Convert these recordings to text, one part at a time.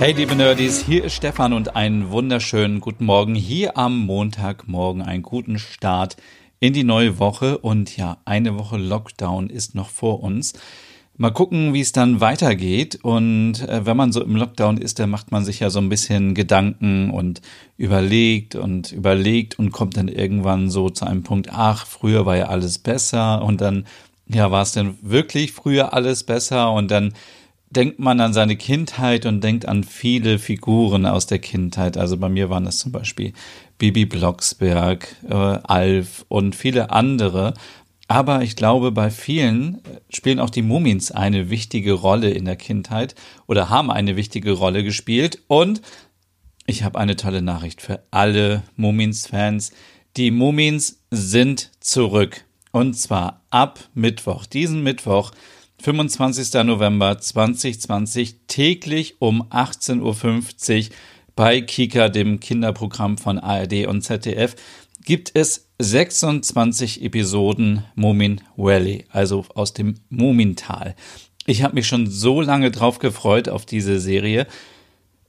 Hey liebe Nerdies, hier ist Stefan und einen wunderschönen guten Morgen hier am Montagmorgen. Einen guten Start in die neue Woche und ja, eine Woche Lockdown ist noch vor uns. Mal gucken, wie es dann weitergeht. Und äh, wenn man so im Lockdown ist, dann macht man sich ja so ein bisschen Gedanken und überlegt und überlegt und kommt dann irgendwann so zu einem Punkt, ach, früher war ja alles besser und dann, ja, war es denn wirklich früher alles besser und dann denkt man an seine Kindheit und denkt an viele Figuren aus der Kindheit. Also bei mir waren es zum Beispiel Bibi Blocksberg, äh, Alf und viele andere. Aber ich glaube, bei vielen spielen auch die Mumins eine wichtige Rolle in der Kindheit oder haben eine wichtige Rolle gespielt. Und ich habe eine tolle Nachricht für alle Mumins-Fans. Die Mumins sind zurück. Und zwar ab Mittwoch, diesen Mittwoch 25. November 2020 täglich um 18.50 Uhr bei Kika, dem Kinderprogramm von ARD und ZDF, gibt es 26 Episoden Mumin Valley, also aus dem Mumintal. Ich habe mich schon so lange drauf gefreut auf diese Serie.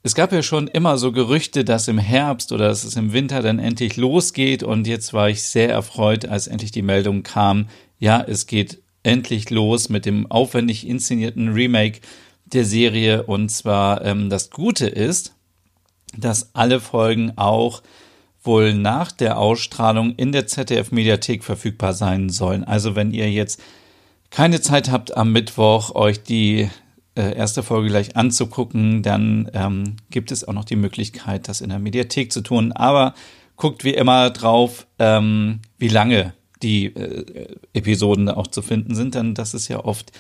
Es gab ja schon immer so Gerüchte, dass im Herbst oder dass es im Winter dann endlich losgeht und jetzt war ich sehr erfreut, als endlich die Meldung kam, ja, es geht endlich los mit dem aufwendig inszenierten Remake der Serie. Und zwar ähm, das Gute ist, dass alle Folgen auch wohl nach der Ausstrahlung in der ZDF-Mediathek verfügbar sein sollen. Also wenn ihr jetzt keine Zeit habt, am Mittwoch euch die äh, erste Folge gleich anzugucken, dann ähm, gibt es auch noch die Möglichkeit, das in der Mediathek zu tun. Aber guckt wie immer drauf, ähm, wie lange die äh, Episoden auch zu finden sind, dann das ist ja oft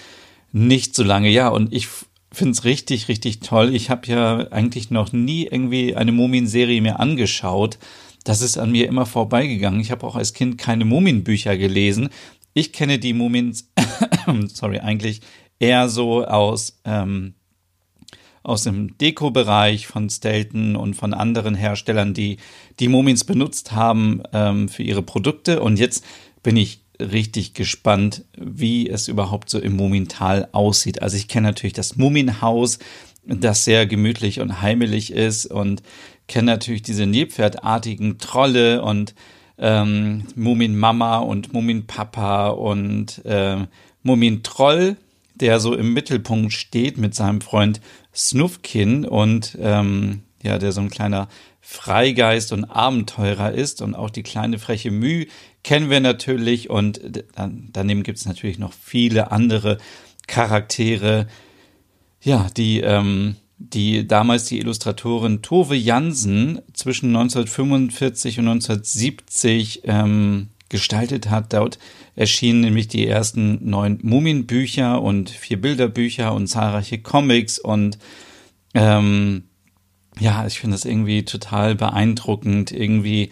nicht so lange. Ja, und ich finde es richtig, richtig toll. Ich habe ja eigentlich noch nie irgendwie eine Mumien-Serie mir angeschaut. Das ist an mir immer vorbeigegangen. Ich habe auch als Kind keine Mumienbücher gelesen. Ich kenne die Mumins, sorry, eigentlich eher so aus, ähm, aus dem Deko-Bereich von Stelton und von anderen Herstellern, die die Mumins benutzt haben ähm, für ihre Produkte. Und jetzt bin ich richtig gespannt, wie es überhaupt so im Mumintal aussieht. Also ich kenne natürlich das Muminhaus, das sehr gemütlich und heimelig ist und kenne natürlich diese Nilpferdartigen Trolle und ähm, Mumin Mama und Mumin Papa und äh, Mumin Troll, der so im Mittelpunkt steht mit seinem Freund Snufkin und ähm, ja, der so ein kleiner Freigeist und Abenteurer ist und auch die kleine freche Müh kennen wir natürlich und daneben gibt es natürlich noch viele andere Charaktere, ja, die, ähm, die damals die Illustratorin Tove Jansen zwischen 1945 und 1970 ähm, gestaltet hat. Dort erschienen nämlich die ersten neun Mumienbücher und vier Bilderbücher und zahlreiche Comics und ähm, ja, ich finde das irgendwie total beeindruckend, irgendwie,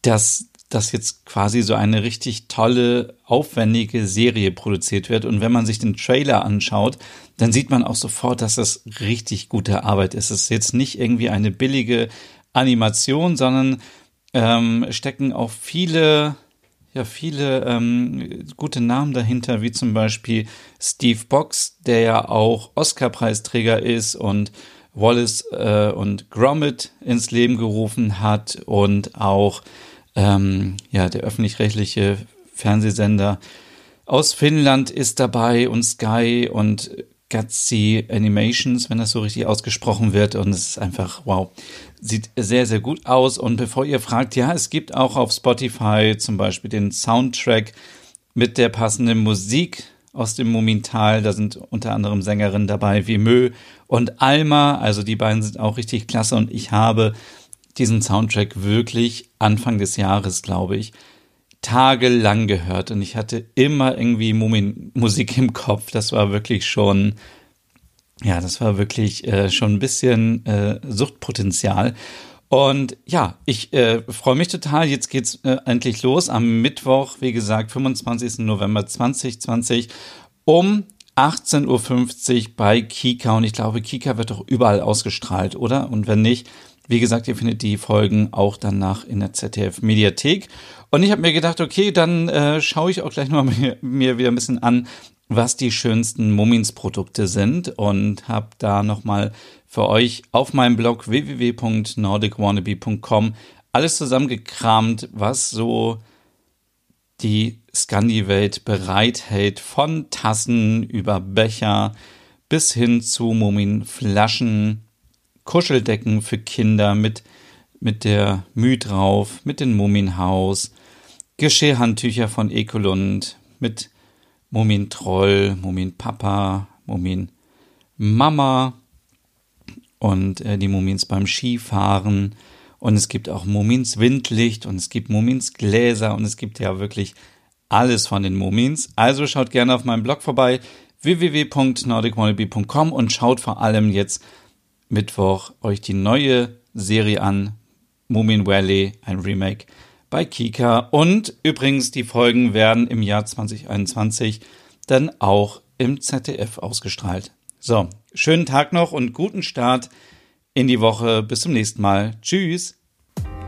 dass dass jetzt quasi so eine richtig tolle, aufwendige Serie produziert wird. Und wenn man sich den Trailer anschaut, dann sieht man auch sofort, dass das richtig gute Arbeit ist. Es ist jetzt nicht irgendwie eine billige Animation, sondern ähm, stecken auch viele, ja, viele ähm, gute Namen dahinter, wie zum Beispiel Steve Box, der ja auch Oscar-Preisträger ist und Wallace äh, und Gromit ins Leben gerufen hat und auch ähm, ja, der öffentlich-rechtliche Fernsehsender aus Finnland ist dabei und Sky und Gutsy Animations, wenn das so richtig ausgesprochen wird. Und es ist einfach, wow, sieht sehr, sehr gut aus. Und bevor ihr fragt, ja, es gibt auch auf Spotify zum Beispiel den Soundtrack mit der passenden Musik aus dem Mumintal. Da sind unter anderem Sängerinnen dabei wie Mö und Alma. Also die beiden sind auch richtig klasse. Und ich habe diesen Soundtrack wirklich Anfang des Jahres, glaube ich, tagelang gehört und ich hatte immer irgendwie Mumin-Musik im Kopf. Das war wirklich schon, ja, das war wirklich äh, schon ein bisschen äh, Suchtpotenzial. Und ja, ich äh, freue mich total. Jetzt geht's äh, endlich los am Mittwoch, wie gesagt, 25. November 2020 um 18.50 Uhr bei Kika. Und ich glaube, Kika wird doch überall ausgestrahlt, oder? Und wenn nicht, wie gesagt, ihr findet die Folgen auch danach in der ZDF Mediathek. Und ich habe mir gedacht, okay, dann äh, schaue ich auch gleich mal mir, mir wieder ein bisschen an, was die schönsten Mummins-Produkte sind und habe da nochmal für euch auf meinem Blog www.nordicwannabe.com alles zusammengekramt, was so die Scandi-Welt bereithält, von Tassen über Becher bis hin zu Muminflaschen, Kuscheldecken für Kinder mit, mit der Müh drauf, mit dem Muminhaus, Geschirrhandtücher von Ekolund, mit Mumin Troll, Mumin und äh, die Mumins beim Skifahren. Und es gibt auch Mumins Windlicht und es gibt Mumins Gläser und es gibt ja wirklich alles von den Mumins. Also schaut gerne auf meinem Blog vorbei www.nordicwannabe.com und schaut vor allem jetzt Mittwoch euch die neue Serie an, Mumin Valley, ein Remake bei Kika. Und übrigens, die Folgen werden im Jahr 2021 dann auch im ZDF ausgestrahlt. So, schönen Tag noch und guten Start in die Woche. Bis zum nächsten Mal. Tschüss.